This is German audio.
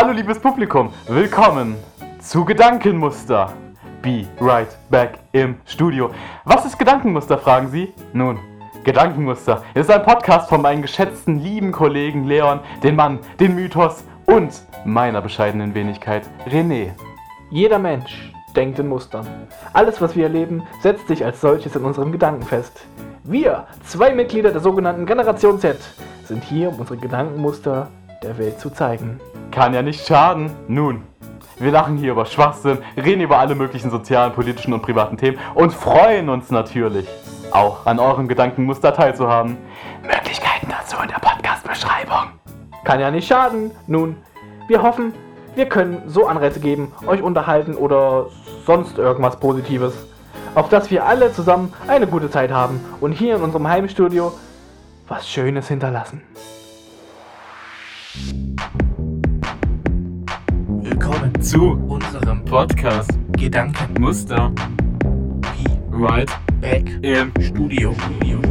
Hallo liebes Publikum, willkommen zu Gedankenmuster. Be right back im Studio. Was ist Gedankenmuster, fragen Sie? Nun, Gedankenmuster ist ein Podcast von meinen geschätzten lieben Kollegen Leon, den Mann, den Mythos und meiner bescheidenen Wenigkeit René. Jeder Mensch denkt in Mustern. Alles, was wir erleben, setzt sich als solches in unserem Gedanken fest. Wir, zwei Mitglieder der sogenannten Generation Z, sind hier, um unsere Gedankenmuster der Welt zu zeigen. Kann ja nicht schaden. Nun, wir lachen hier über Schwachsinn, reden über alle möglichen sozialen, politischen und privaten Themen und freuen uns natürlich, auch an eurem Gedankenmuster teilzuhaben. Möglichkeiten dazu in der Podcast-Beschreibung. Kann ja nicht schaden. Nun, wir hoffen, wir können so Anreize geben, euch unterhalten oder sonst irgendwas Positives. Auf dass wir alle zusammen eine gute Zeit haben und hier in unserem Heimstudio was Schönes hinterlassen. Willkommen Zu unserem Podcast Gedankenmuster Muster Be Right Back im Studio. Studio.